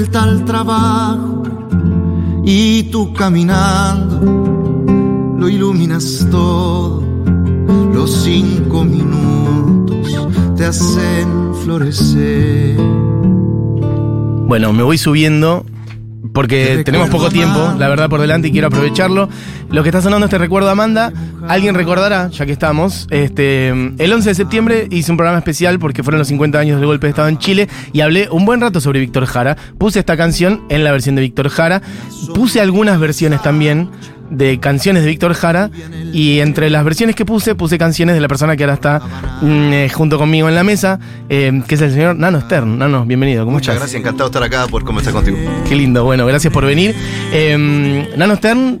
vuelta al trabajo y tú caminando lo iluminas todo. Los cinco minutos te hacen florecer. Bueno, me voy subiendo porque Te tenemos poco tiempo, la verdad, por delante y quiero aprovecharlo. Lo que está sonando es Te Recuerdo Amanda. Alguien recordará, ya que estamos, este, el 11 de septiembre hice un programa especial porque fueron los 50 años del golpe de Estado en Chile y hablé un buen rato sobre Víctor Jara. Puse esta canción en la versión de Víctor Jara. Puse algunas versiones también de canciones de Víctor Jara y entre las versiones que puse, puse canciones de la persona que ahora está mm, eh, junto conmigo en la mesa, eh, que es el señor Nano Stern. Nano, bienvenido. ¿Cómo Muchas estás? gracias, encantado de estar acá por conversar contigo. Qué lindo, bueno, gracias por venir. Eh, Nano Stern,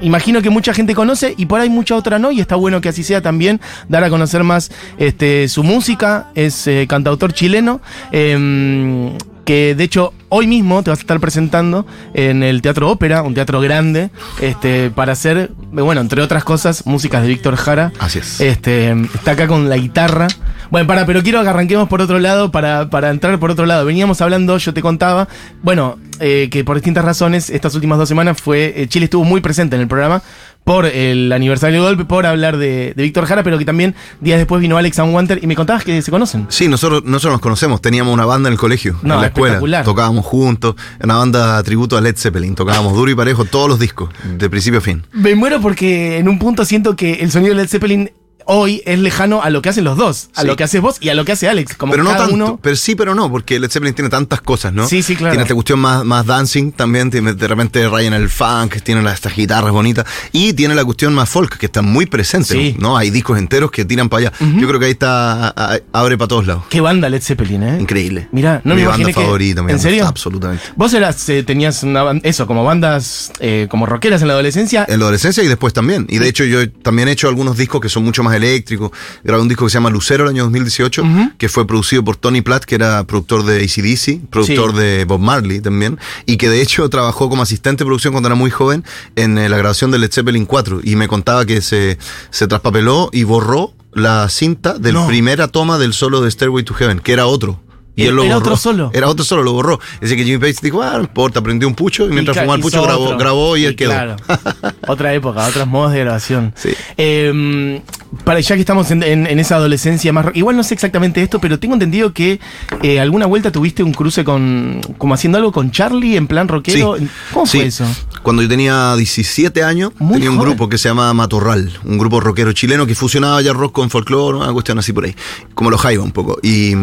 imagino que mucha gente conoce y por ahí mucha otra no, y está bueno que así sea también, dar a conocer más este, su música, es eh, cantautor chileno. eh, que de hecho hoy mismo te vas a estar presentando en el Teatro Ópera, un teatro grande, este, para hacer, bueno, entre otras cosas, músicas de Víctor Jara. Así es. Este, está acá con la guitarra. Bueno, para, pero quiero que arranquemos por otro lado, para, para entrar por otro lado. Veníamos hablando, yo te contaba, bueno, eh, que por distintas razones, estas últimas dos semanas fue, eh, Chile estuvo muy presente en el programa por el aniversario del golpe, por hablar de, de Víctor Jara, pero que también días después vino Alex Wanter y me contabas que se conocen. Sí, nosotros, nosotros nos conocemos, teníamos una banda en el colegio, No, en la escuela. Tocábamos juntos, una banda tributo a Led Zeppelin, tocábamos duro y parejo todos los discos, de principio a fin. Me muero porque en un punto siento que el sonido de Led Zeppelin hoy es lejano a lo que hacen los dos, a Sí. lo que haces vos y a lo que hace Alex. Como pero no cada tanto, uno. pero sí, pero no, porque Led Zeppelin tiene tantas cosas, ¿no? Sí, sí, claro. Tiene esta cuestión más, más dancing también, tiene, de repente rayan el funk, tiene las, estas guitarras bonitas, y tiene la cuestión más folk, que está muy presente, Sí. ¿no? Hay discos enteros que tiran para allá. Yo creo que ahí está, a- a- abre para todos lados. Qué banda Led Zeppelin, ¿eh? Increíble. Mirá, no mi me banda que- favorita, mi ¿En serio? Absolutamente. Vos eras, eh, tenías una eso, como bandas, eh, como rockeras en la adolescencia. En la adolescencia y después también. Y de hecho yo también he hecho algunos discos que son mucho más eléctricos. Grabé un disco que se llama Lucero el año 2018, que fue producido por Tony Platt, que era productor de ACDC, productor Sí. de Bob Marley también, y que de hecho trabajó como asistente de producción cuando era muy joven en eh, la grabación de Led Zeppelin 4. Y me contaba que se, se traspapeló y borró la cinta del No. primera toma del solo de Stairway to Heaven, que era otro. Y Era- él lo era borró. otro solo. Era otro solo, lo borró. Es decir, que Jimmy Page dijo, ah, no importa, prendió un pucho y mientras fumaba el pucho grabó, otro. grabó y él quedó. Claro. Otra época, otros modos de grabación. Sí. Eh, para ya que estamos en, en- en esa adolescencia más. Igual no sé exactamente esto, pero tengo entendido que eh, alguna vuelta tuviste un cruce con. como haciendo algo con Charlie en plan rockero. ¿Cómo sí. fue eso? Cuando yo tenía 17 años, Muy tenía un grupo que se llama Matorral, un grupo rockero chileno que fusionaba ya rock con folclore, una cuestión así por ahí, como los Jaiba un poco. Y,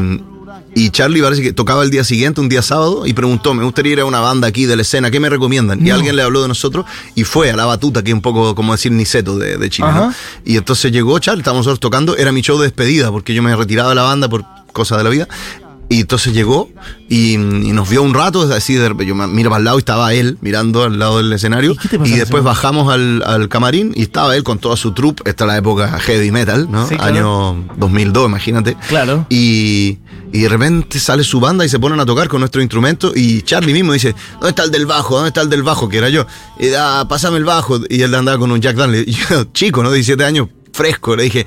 y Charlie parece que tocaba el día siguiente, un día sábado, y preguntó, me gustaría ir a una banda aquí de la escena, ¿qué me recomiendan? Y alguien le habló de nosotros y fue a la batuta, que es un poco como decir Niceto de, de Chile. ¿no? Y entonces llegó Charlie, estábamos nosotros tocando, era mi show de despedida, porque yo me retiraba de la banda por cosas de la vida. Y entonces llegó y, y nos vio un rato, así de, yo me- miro para el lado y estaba él mirando al lado del escenario. ¿Y Y después bajamos al, al camarín y estaba él con toda su troupe. Esta es la época heavy metal, ¿no? Sí, claro. Año 2002, imagínate. Claro. Y, y de repente sale su banda y se ponen a tocar con nuestro instrumento. Y Charlie mismo dice: ¿Dónde está el del bajo? ¿Dónde está el del bajo? Que era yo. Y da, pásame el bajo. Y él andaba con un Jack Daniel. Y yo, chico, ¿no? 17 años, fresco. Le dije: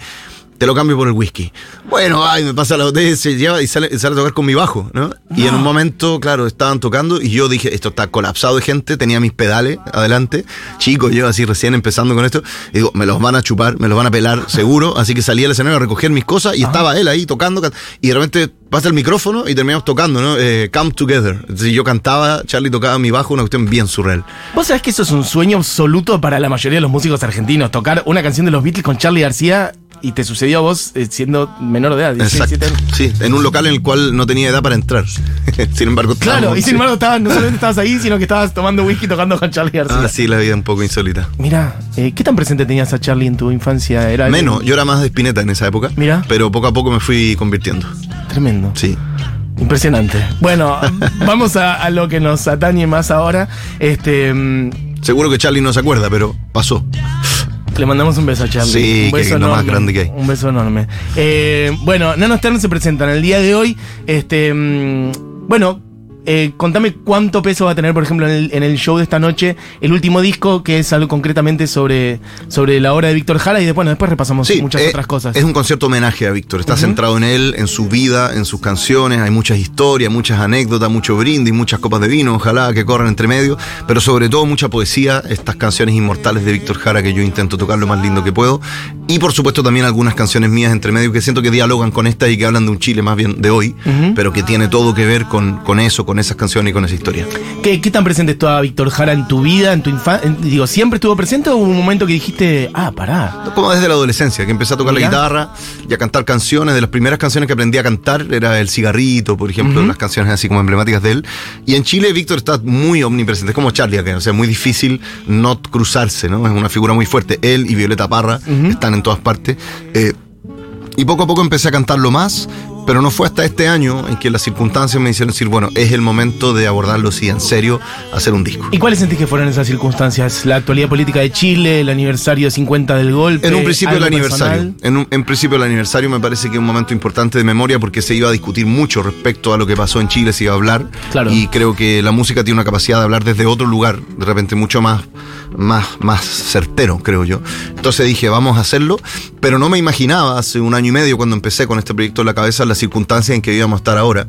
Te lo cambio por el whisky. Bueno, ay, me pasa la botella, se lleva y sale, sale a tocar con mi bajo, ¿no? Y en un momento, claro, estaban tocando y yo dije, esto está colapsado de gente, tenía mis pedales adelante, chico, yo así recién empezando con esto, y digo, me los van a chupar, me los van a pelar, seguro, así que salí al escenario a recoger mis cosas y estaba él ahí tocando, can- y de repente pasa el micrófono y terminamos tocando, ¿no? Eh, Come Together. Entonces yo cantaba, Charlie tocaba mi bajo, una cuestión bien surreal. Vos sabés que eso es un sueño absoluto para la mayoría de los músicos argentinos. Tocar una canción de los Beatles con Charlie García y te sucedió a vos eh, siendo menor de edad. 17 Exacto. años. Sí, en un local en el cual no tenía edad para entrar. sin embargo, Claro, y sin embargo estabas, no solamente estabas ahí, sino que estabas tomando whisky tocando con Charlie García. Ah, sí, la vida un poco insólita. Mira, eh, ¿qué tan presente tenías a Charlie en tu infancia? Era Menos, yo era más de Spinetta en esa época. Mira. Pero poco a poco me fui convirtiendo. Tremendo. Sí. Impresionante. Bueno, vamos a, a lo que nos atañe más ahora. Este, mm, Seguro que Charlie no se acuerda, pero pasó. Le mandamos un beso a Charlie. Sí, un beso que es lo más enorme, grande que hay. Un beso enorme. Eh, bueno, Nano Stern se presentan el día de hoy. Este, mm, bueno, eh, contame cuánto peso va a tener, por ejemplo, en el, en el show de esta noche, el último disco, que es algo concretamente sobre, sobre la obra de Víctor Jara, y después, bueno, después repasamos Sí, muchas eh, otras cosas. Es un concierto homenaje a Víctor. Está centrado en él, en su vida, en sus canciones. Hay muchas historias, muchas anécdotas, mucho brindis, muchas copas de vino, ojalá que corran entre medio. Pero sobre todo mucha poesía, estas canciones inmortales de Víctor Jara que yo intento tocar lo más lindo que puedo. Y por supuesto también algunas canciones mías entre medio que siento que dialogan con esta y que hablan de un Chile más bien de hoy, pero que tiene todo que ver con, con eso, con esas canciones y con esa historia. ¿Qué, qué tan presente estaba Víctor Jara en tu vida, en tu infancia? Digo, ¿siempre estuvo presente o hubo un momento que dijiste, ah, pará? Como desde la adolescencia, que empecé a tocar la guitarra y a cantar canciones. De las primeras canciones que aprendí a cantar era El Cigarrito, por ejemplo, Ujú. las canciones así como emblemáticas de él. Y en Chile Víctor está muy omnipresente, es como Charlie acá, o sea, muy difícil no cruzarse, ¿no? Es una figura muy fuerte. Él y Violeta Parra Ujú. están en todas partes. Eh, y poco a poco empecé a cantarlo más, pero no fue hasta este año en que las circunstancias me hicieron decir, bueno, es el momento de abordarlo, sí, en serio, hacer un disco. ¿Y cuáles sentís que fueron esas circunstancias? ¿La actualidad política de Chile, el aniversario 50 del golpe? En un principio el aniversario. En, un- en principio el aniversario me parece que es un momento importante de memoria porque se iba a discutir mucho respecto a lo que pasó en Chile, se iba a hablar. Claro. Y creo que la música tiene una capacidad de hablar desde otro lugar, de repente mucho más, más, más certero, creo yo. Entonces dije, vamos a hacerlo, pero no me imaginaba hace un año y medio cuando empecé con este proyecto en la cabeza las circunstancias en que íbamos a estar ahora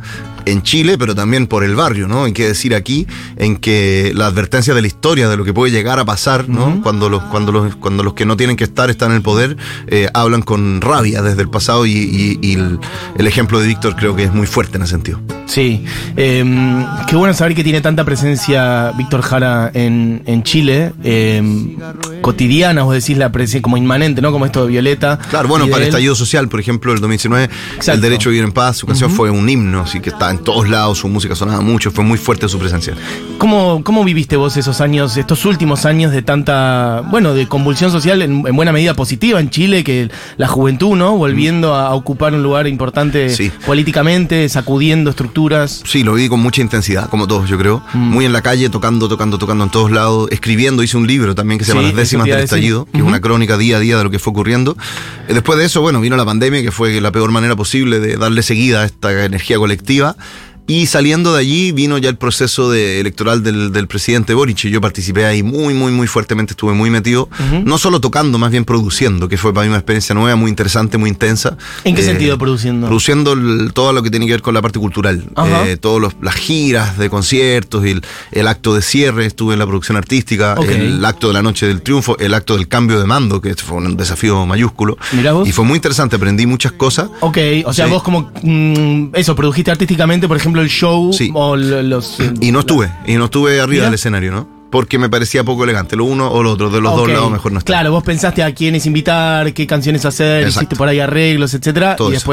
en Chile, pero también por el barrio, ¿no? Hay que decir aquí en que la advertencia de la historia, de lo que puede llegar a pasar, ¿no? Cuando, los, cuando, los, cuando los que no tienen que estar están en el poder, eh, hablan con rabia desde el pasado y, y- y el, el ejemplo de Víctor creo que es muy fuerte en ese sentido. Sí, Em, qué bueno saber que tiene tanta presencia Víctor Jara en, en Chile, em, cotidiana, vos decís la presencia como inmanente, ¿no? Como esto de Violeta. Claro, bueno, para el estallido social, por ejemplo, el 2019, Exacto. El Derecho a Vivir en Paz, su canción fue un himno, así que está en todos lados, su música sonaba mucho, fue muy fuerte su presencia. ¿Cómo, ¿Cómo viviste vos esos años, estos últimos años de tanta, bueno, de convulsión social en, en buena medida positiva en Chile, que la juventud, ¿no? Volviendo a ocupar un lugar importante Sí. políticamente, sacudiendo estructuras. Sí, lo viví con mucha intensidad, como todos, yo creo. Mm. Muy en la calle, tocando, tocando, tocando en todos lados, escribiendo. Hice un libro también que se Sí, llama Las eso décimas del estallido, que es Ujú. una crónica día a día de lo que fue ocurriendo. Eh, Después de eso, bueno, vino la pandemia, que fue la peor manera posible de darle seguida a esta energía colectiva. Y saliendo de allí vino ya el proceso de- electoral del, del presidente Boric yo participé ahí muy, muy, muy fuertemente, estuve muy metido, Ujú. no solo tocando, más bien produciendo, que fue para mí una experiencia nueva, muy interesante, muy intensa. ¿En qué Eh, sentido produciendo? Produciendo el- todo lo que tiene que ver con la parte cultural. Ajá. Eh, todas las giras de conciertos, y el, el acto de cierre, estuve en la producción artística, Ok. el acto de la noche del triunfo, el acto del cambio de mando, que fue un desafío mayúsculo. Mirá vos. Y fue muy interesante, aprendí muchas cosas. Ok, o sea, Sí. vos como mm, eso, produjiste artísticamente, por ejemplo, el show Sí. o los... eh, Y no estuve, y no estuve arriba Mira. del escenario, ¿no? Porque me parecía poco elegante, lo uno o lo otro, de los dos lados mejor no estar. Claro, vos pensaste a quiénes invitar, qué canciones hacer, Exacto. hiciste por ahí arreglos, etcétera, Todo y eso.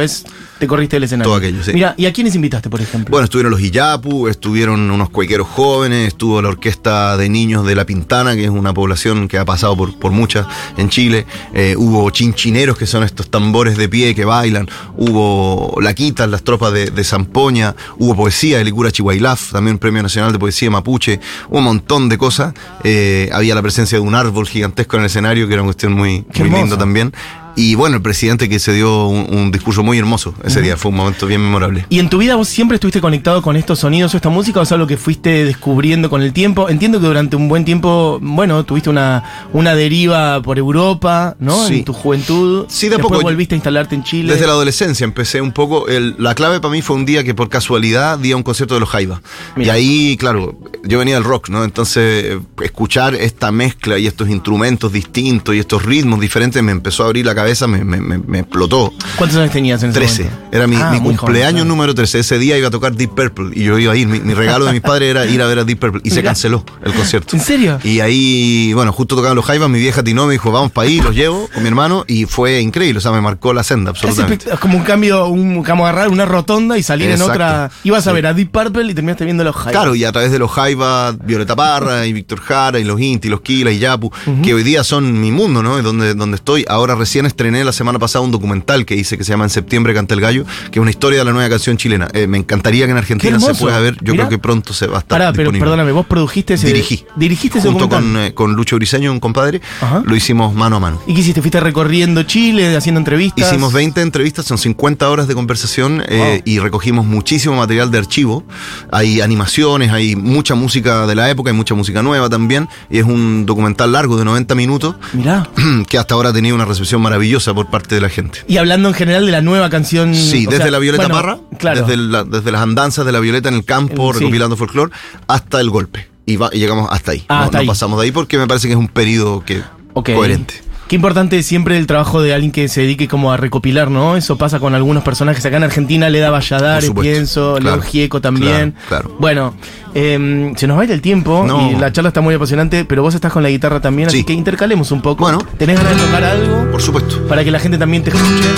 Te corriste del escenario. Todo aquello, sí. Mira, ¿y a quiénes invitaste, por ejemplo? Bueno, estuvieron los Iyapu, estuvieron unos cuequeros jóvenes, estuvo la orquesta de niños de La Pintana, que es una población que ha pasado por, por muchas en Chile. Eh, hubo chinchineros, que son estos tambores de pie que bailan. Hubo laquitas, las tropas de, de Zampoña. Hubo poesía de Licura Chihuailaf, también Premio Nacional de Poesía Mapuche. Hubo un montón de cosas. Eh, había la presencia de un árbol gigantesco en el escenario, que era una cuestión muy, Qué muy lindo también. Y bueno, el presidente que se dio un, un discurso muy hermoso ese día, fue un momento bien memorable. ¿Y en tu vida vos siempre estuviste conectado con estos sonidos o esta música o es algo que fuiste descubriendo con el tiempo? Entiendo que durante un buen tiempo, bueno, tuviste una, una deriva por Europa, ¿no? Sí. En tu juventud. Sí, de Después poco. volviste a instalarte en Chile. Desde la adolescencia empecé un poco. el- la clave para mí fue un día que por casualidad di a un concierto de los Jaivas. Y ahí, claro, yo venía del rock, ¿no? Entonces, escuchar esta mezcla y estos instrumentos distintos y estos ritmos diferentes me empezó a abrir la cabeza, me, me- me- me explotó. ¿Cuántos años tenías en ese 13. momento? Era mi, Ah, mi cumpleaños joven, número 13. Ese día iba a tocar Deep Purple y yo iba a ir. Mi, mi regalo de mis padres era ir a ver a Deep Purple y se canceló el concierto. ¿En serio? Y ahí, bueno, justo tocaban los Jaivas, mi vieja Tino me dijo, vamos para ahí, los llevo con mi hermano y fue increíble, o sea, me marcó la senda, Es absolutamente. espect- como un cambio, un, como agarrar una rotonda y salir Exacto. en otra. Ibas a ver a Deep Purple y terminaste viendo los Jaivas. Claro, y a través de los Jaivas, Violeta Parra y Víctor Jara y los Inti, los Kila y Yapu, que hoy día son mi mundo, ¿no? Es donde, donde estoy. Ahora recién estrené la semana pasada un documental que hice que se llama En septiembre canta el gallo, que es una historia de la nueva canción chilena. Eh, me encantaría que en Argentina se pueda ver. Yo Mirá. creo que pronto se va a estar Pará, pero disponible. perdóname, vos produjiste ese. Dirigí. Dirigiste ese Junto documental. con, eh, con Lucho Briseño, un compadre, Ajá. lo hicimos mano a mano. ¿Y qué hiciste? ¿Fuiste recorriendo Chile, haciendo entrevistas? Hicimos 20 entrevistas, son 50 horas de conversación eh, y recogimos muchísimo material de archivo. Hay animaciones, hay mucha música de la época, hay mucha música nueva también. Y es un documental largo de 90 minutos Mirá. que hasta ahora ha tenido una recepción maravillosa por parte de la gente. Y hablando en general de la nueva canción. Sí, desde sea, la Violeta bueno, Parra, Claro. desde, la- desde las andanzas de la Violeta en el campo, Sí. recopilando folclore, hasta el golpe. Y, va- y llegamos hasta ahí. Ah, no, hasta no ahí. pasamos de ahí porque me parece que es un periodo que coherente. Qué importante siempre el trabajo de alguien que se dedique como a recopilar, ¿no? Eso pasa con algunos personajes. Acá en Argentina le da Valladares, pienso, Claro. Leo Gieco también. Claro, claro. Bueno, eh, se nos va a ir el tiempo No. y la charla está muy apasionante, pero vos estás con la guitarra también, así Sí. que intercalemos un poco. Bueno. ¿Tenés ganas de tocar algo? Por supuesto. Para que la gente también te escuche.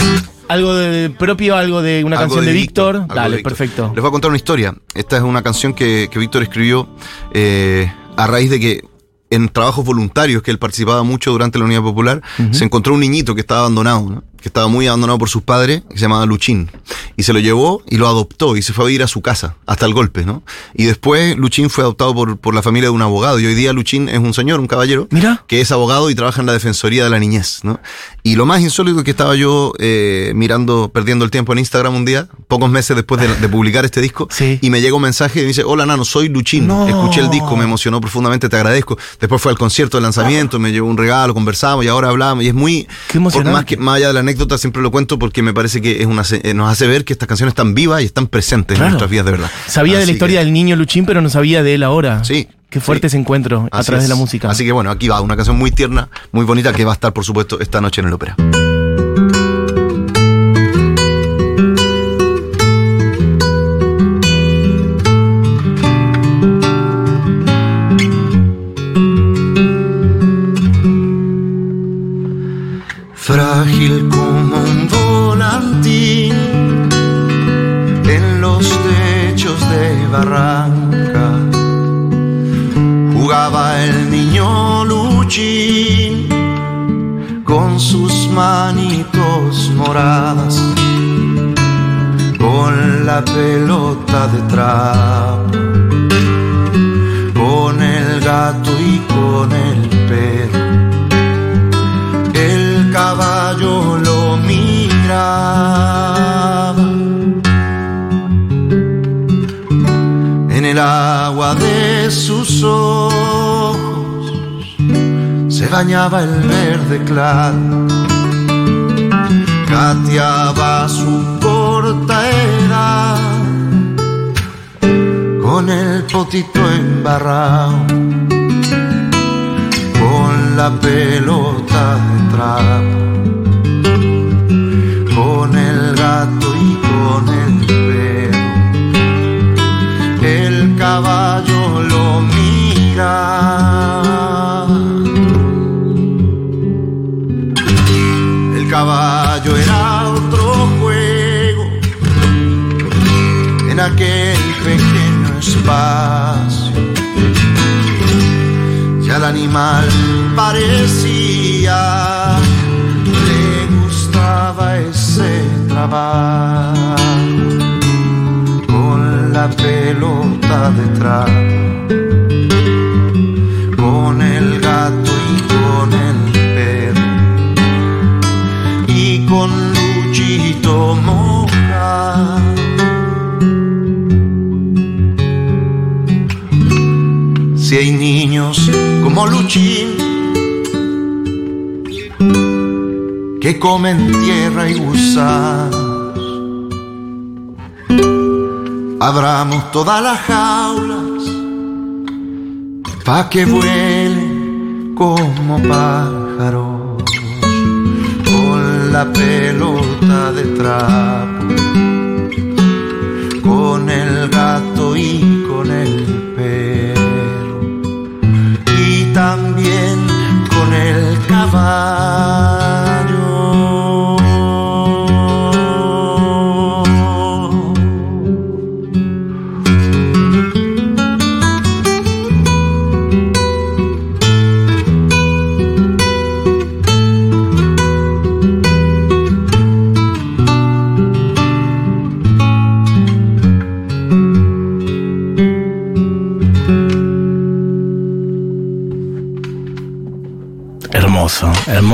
Algo de propio, algo de una Algo canción de, Víctor. de Dale, Víctor. perfecto. Les voy a contar una historia. Esta es una canción que, que Víctor escribió eh, a raíz de que en trabajos voluntarios que él participaba mucho durante la Unidad Popular, se encontró un niñito que estaba abandonado, ¿no? Que estaba muy abandonado por sus padres, que se llamaba Luchín. Y se lo llevó y lo adoptó y se fue a vivir a su casa, hasta el golpe, ¿no? Y después Luchín fue adoptado por, por la familia de un abogado. Y hoy día Luchín es un señor, un caballero, Mira. que es abogado y trabaja en la Defensoría de la Niñez, ¿no? Y lo más insólito es que estaba yo eh, mirando, perdiendo el tiempo en Instagram un día, pocos meses después de, de publicar este disco, Sí. y me llega un mensaje y me dice, hola Nano, soy Luchín, No. escuché el disco, me emocionó profundamente, te agradezco. Después fue al concierto de lanzamiento, me llevó un regalo, conversamos y ahora hablamos, y es muy... Qué emocionante. por más, que, más allá de la anécdota, siempre lo cuento porque me parece que es una, eh, nos hace ver que estas canciones están vivas y están presentes Claro. en nuestras vidas de verdad. Sabía de la historia que- del niño Luchín, pero no sabía de él ahora. Sí. Qué fuerte sí. ese encuentro a Así través de la música. Así que bueno, aquí va, una canción muy tierna, muy bonita que va a estar, por supuesto, esta noche en el ópera. Frágil como un volantín en los techos de barranca. Jugaba el niño Luchín con sus manitos moradas, con la pelota de trapo, con el gato y con el en el agua de sus ojos. Se bañaba el verde claro, gateaba su corta edad con el potito embarrado, con la pelota de trapo, aquel pequeño espacio. Ya el animal parecía le gustaba ese trabajo con la pelota de trapo, con el que comen tierra y gusanos, abramos todas las jaulas pa' que vuelen como pájaros con la pelota de trapo, con el gato y con el el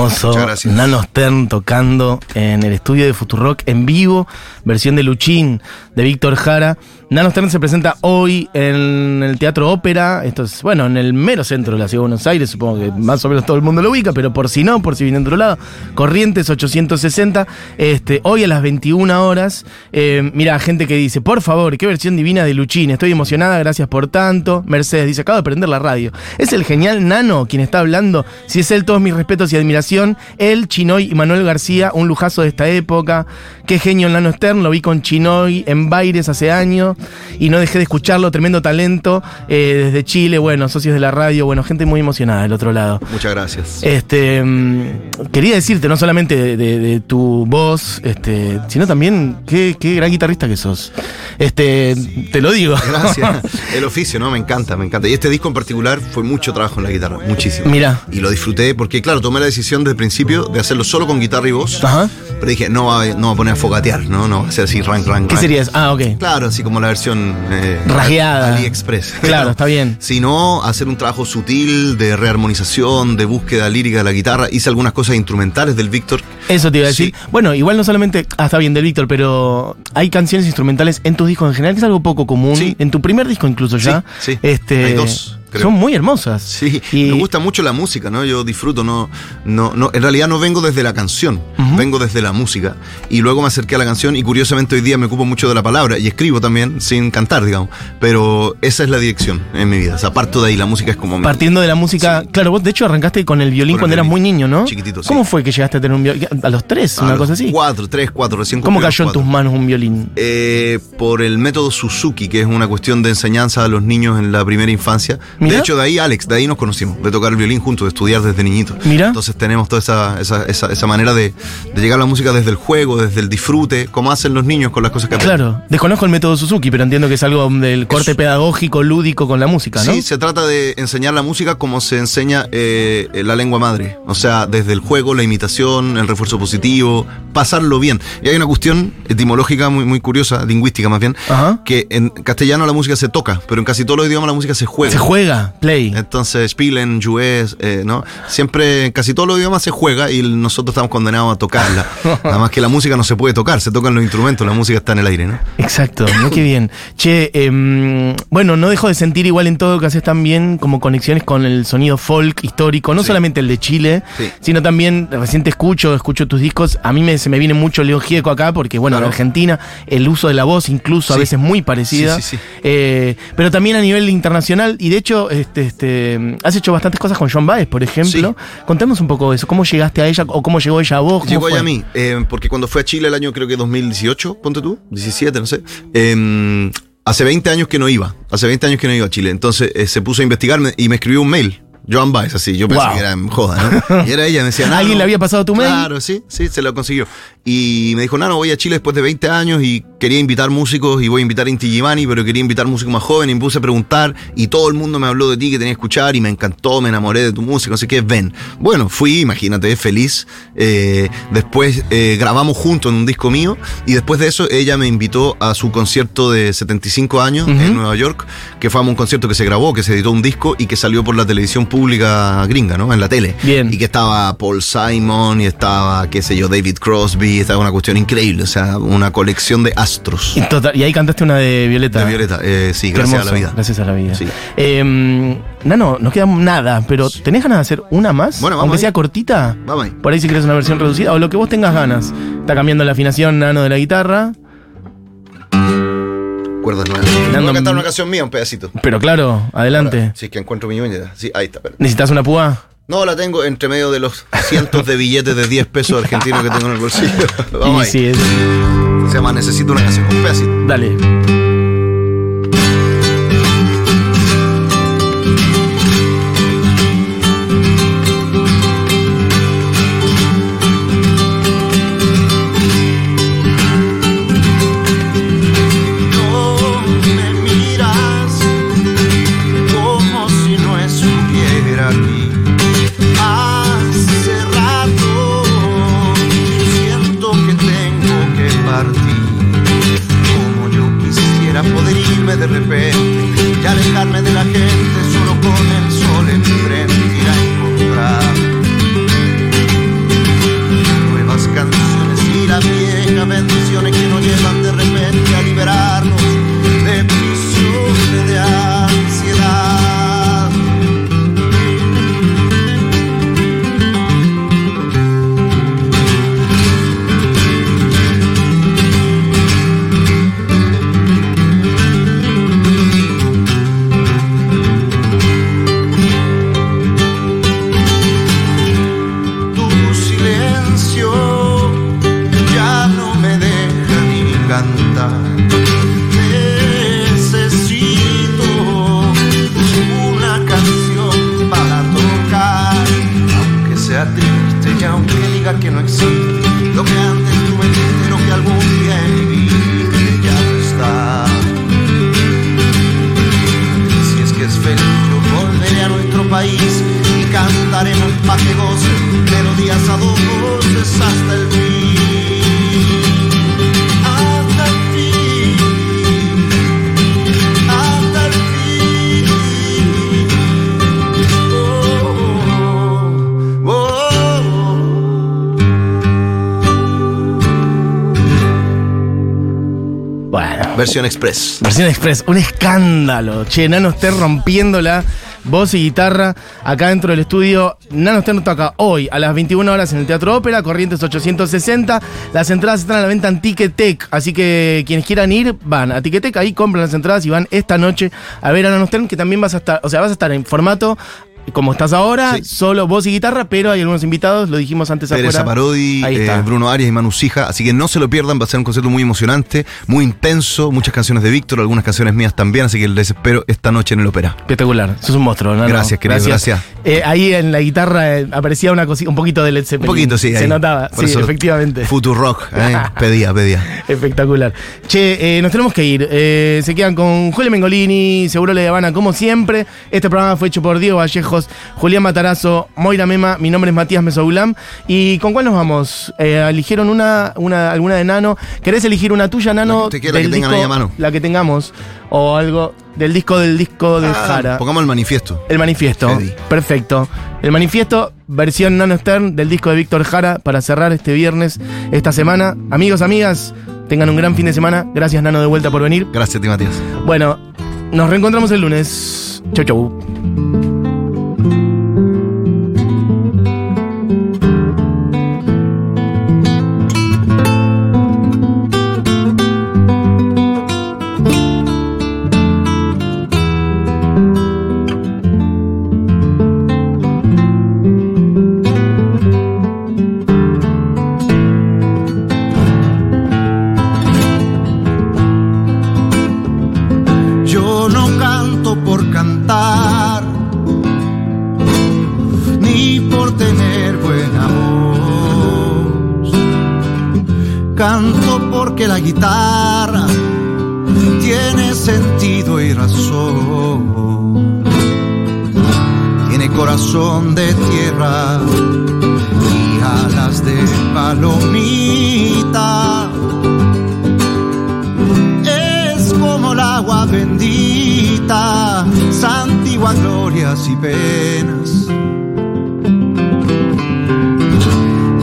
Hermoso, hermoso. Muchas gracias. Nano Stern tocando en el estudio de Futurock en vivo, versión de Luchín de Víctor Jara. Nano Stern se presenta hoy en el Teatro Ópera. Esto es, bueno, en el mero centro de la Ciudad de Buenos Aires. Supongo que más o menos todo el mundo lo ubica, pero por si no, por si viene de otro lado. Corrientes 860. Este, hoy a las 21 horas. Eh, mira, gente que dice, por favor, qué versión divina de Luchín. Estoy emocionada, gracias por tanto. Mercedes dice, acabo de prender la radio. Es el genial Nano quien está hablando. Si es él, todos mis respetos y admiración. Él, Chinoy y Manuel García, un lujazo de esta época. Qué genio Nano Stern. Lo vi con Chinoy en Baires hace años y no dejé de escucharlo. Tremendo talento eh, desde Chile. Bueno, socios de la radio. Bueno, gente muy emocionada del otro lado. Muchas gracias. Este, mm, quería decirte no solamente de, de- de tu voz, este, sino también qué, qué gran guitarrista que sos. Este, te lo digo. Gracias. El oficio, ¿no? Me encanta, me encanta. Y este disco en particular fue mucho trabajo en la guitarra, muchísimo. Mira. Y lo disfruté porque, claro, tomé la decisión desde el principio de hacerlo solo con guitarra y voz. Ajá. Pero dije, no va, no va a poner a fogatear, ¿no? No va a ser así, rank, rank, ¿Qué rank. sería eso? Ah, ok. Claro, así como la versión eh, Rasgueada. AliExpress. Claro, está bien. Sino hacer un trabajo sutil de rearmonización, de búsqueda lírica de la guitarra. Hice algunas cosas instrumentales del Víctor. Eso te iba a decir. Sí. Bueno, igual no solamente. Ah, está bien, del Víctor, pero hay canciones instrumentales en tus discos en general, que es algo poco común. Sí. En tu primer disco, incluso ya. Sí, sí. Este, Hay dos, creo. Son muy hermosas. Sí, Y- me gusta mucho la música, ¿no? Yo disfruto, no, no, no, en realidad no vengo desde la canción, vengo desde la música. Y luego me acerqué a la canción y curiosamente hoy día me ocupo mucho de la palabra y escribo también sin cantar, digamos. Pero esa es la dirección en mi vida. O sea, parto de ahí, la música es como mi- Partiendo de la música. Claro, vos de hecho arrancaste con el violín Con el cuando eras muy niño, ¿no? Chiquitito, sí. ¿Cómo fue que llegaste a tener un violín? ¿A los tres? a una los cosa así. Cuatro, tres, cuatro, recién ¿Cómo cayó en tus manos un violín? Eh, por el método Suzuki, que es una cuestión de enseñanza a los niños en la primera infancia. Mira. De hecho, de ahí, Alex, de ahí nos conocimos, de tocar el violín juntos, de estudiar desde niñitos. Mira. Entonces tenemos toda esa, esa, esa, esa manera de, de llegar a la música desde el juego, desde el disfrute, como hacen los niños con las cosas que aprenden. Claro, desconozco el método Suzuki, pero entiendo que es algo del corte Es- pedagógico, lúdico con la música, ¿no? Sí, se trata de enseñar la música como se enseña eh, la lengua madre. O sea, desde el juego, la imitación, el refuerzo positivo, pasarlo bien. Y hay una cuestión etimológica muy, muy curiosa, lingüística más bien, Ajá. que en castellano la música se toca, pero en casi todos los idiomas la música se juega. Se juega, play. Entonces, spielen, juez, eh, ¿no? Siempre, en casi todos los idiomas se juega y nosotros estamos condenados a tocarla. Nada más que la música no se puede tocar, se tocan los instrumentos, la música está en el aire, ¿no? Exacto, mira qué bien. Che, em, bueno, no dejo de sentir igual en todo que haces también como conexiones con el sonido folk histórico, no Sí. solamente el de Chile, Sí. sino también, recién te escucho, escucho tus discos, a mí me, se me viene mucho León Gieco acá, porque bueno, en. Argentina el uso de la voz incluso a veces muy parecida, Sí, sí, sí. Eh, pero también a nivel internacional, y de hecho, este, este, has hecho bastantes cosas con John Baez, por ejemplo. Contanos un poco de eso, cómo llegaste a ella o cómo llegó ella a vos. ¿Cómo Llegó ella a mí, eh, porque cuando fue a Chile el año creo que 2018, ponte tú, 17, no sé. eh, hace 20 años que no iba, hace 20 años que no iba a Chile. Entonces eh, se puso a investigarme y me escribió un mail. Joan Baez, así, yo pensé Wow. que era en joda, ¿no? Y era ella, me decía, "Nano". ¿Alguien le había pasado tu mail? Claro, sí, sí, se lo consiguió. Y me dijo, Nano, voy a Chile después de 20 años y quería invitar músicos y voy a invitar a Inti Gimani, pero quería invitar músicos más jóvenes y me puse a preguntar y todo el mundo me habló de ti que tenía que escuchar y me encantó, me enamoré de tu música, no sé qué, ven. Bueno, fui, imagínate, feliz. Eh, después eh, grabamos juntos en un disco mío y después de eso ella me invitó a su concierto de 75 años Ujú. en Nueva York, que fue un concierto que se grabó, que se editó un disco y que salió por la televisión pública gringa, ¿no? En la tele. Bien. Y que estaba Paul Simon y estaba, qué sé yo, David Crosby, estaba una cuestión increíble, o sea, una colección de astros. Y, total- y ahí cantaste una de Violeta. De Violeta, eh, sí, Qué gracias a la vida. Gracias a la vida. Sí. Eh, Nano, nos queda nada, pero ¿tenés ganas de hacer una más? Bueno, vamos Aunque ahí. sea cortita. Vamos ahí. Por ahí si querés una versión reducida o lo que vos tengas ganas. Está cambiando la afinación Nano de la guitarra. Cuerdas nuevas. Voy a cantar una canción mía, un pedacito. Pero claro, adelante. Sí, que encuentro mi uña. Sí, ahí está. espera. ¿Necesitas una púa? No, la tengo entre medio de los cientos de billetes de 10 pesos argentinos que tengo en el bolsillo. Vamos ahí. sí, es- Se llama Necesito una canción, un pedacito. Dale. Versión Express. Versión Express, un escándalo. Che, Nano Stern rompiéndola, voz y guitarra, acá dentro del estudio. Nano Stern toca hoy a las 21 horas en el Teatro Ópera, Corrientes 860. Las entradas están a la venta en Ticketek, así que quienes quieran ir, van a Ticketek, ahí compran las entradas y van esta noche a ver a Nano Stern, que también vas a estar, o sea, vas a estar en formato como estás ahora, Sí. solo voz y guitarra, pero hay algunos invitados, lo dijimos antes Teresa afuera. Parodi, eh. Bruno Arias y Manu Sija. Así que no se lo pierdan, va a ser un concierto muy emocionante, muy intenso, muchas canciones de Víctor, algunas canciones mías también, así que les espero esta noche en el ópera. Espectacular, sos un monstruo, Nano. Gracias, querido, gracias. Eh, ahí en la guitarra eh, aparecía una cosita, un poquito de Led Un Zeppelin. poquito, sí. Se ahí. notaba, Por sí, efectivamente. Future Rock, pedía, pedía. Espectacular. Che, nos tenemos que ir. Se quedan con Julio Mengolini, Seguro Le Habana, como siempre. Este programa fue hecho por Diego Vallejos, Julián Matarazo, Moira Mema. Mi nombre es Matías Mesoulam. ¿Y con cuál nos vamos? Eh, eligieron una, una, alguna de Nano. ¿Querés elegir una tuya, Nano? La que tengan ahí a mano. La que tengamos. O algo del disco del disco de Ah, Jara. Pongamos el manifiesto. El manifiesto. Perfecto. El manifiesto, versión Nano Stern del disco de Víctor Jara para cerrar este viernes, esta semana. Amigos, amigas, tengan un gran fin de semana. Gracias, Nano, de vuelta por venir. Gracias, ti, Matías. Bueno, nos reencontramos el lunes. Chau, chau. Glorias y penas.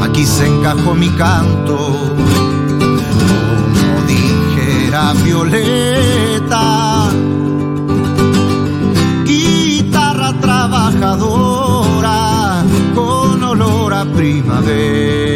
Aquí se encajó mi canto, como dijera Violeta. Guitarra trabajadora con olor a primavera.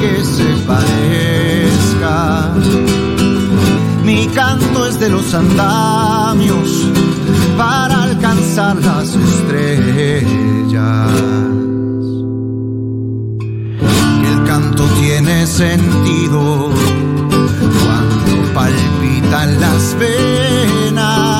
Que se parezca. Mi canto es de los andamios para alcanzar las estrellas. El canto tiene sentido cuando palpitan las venas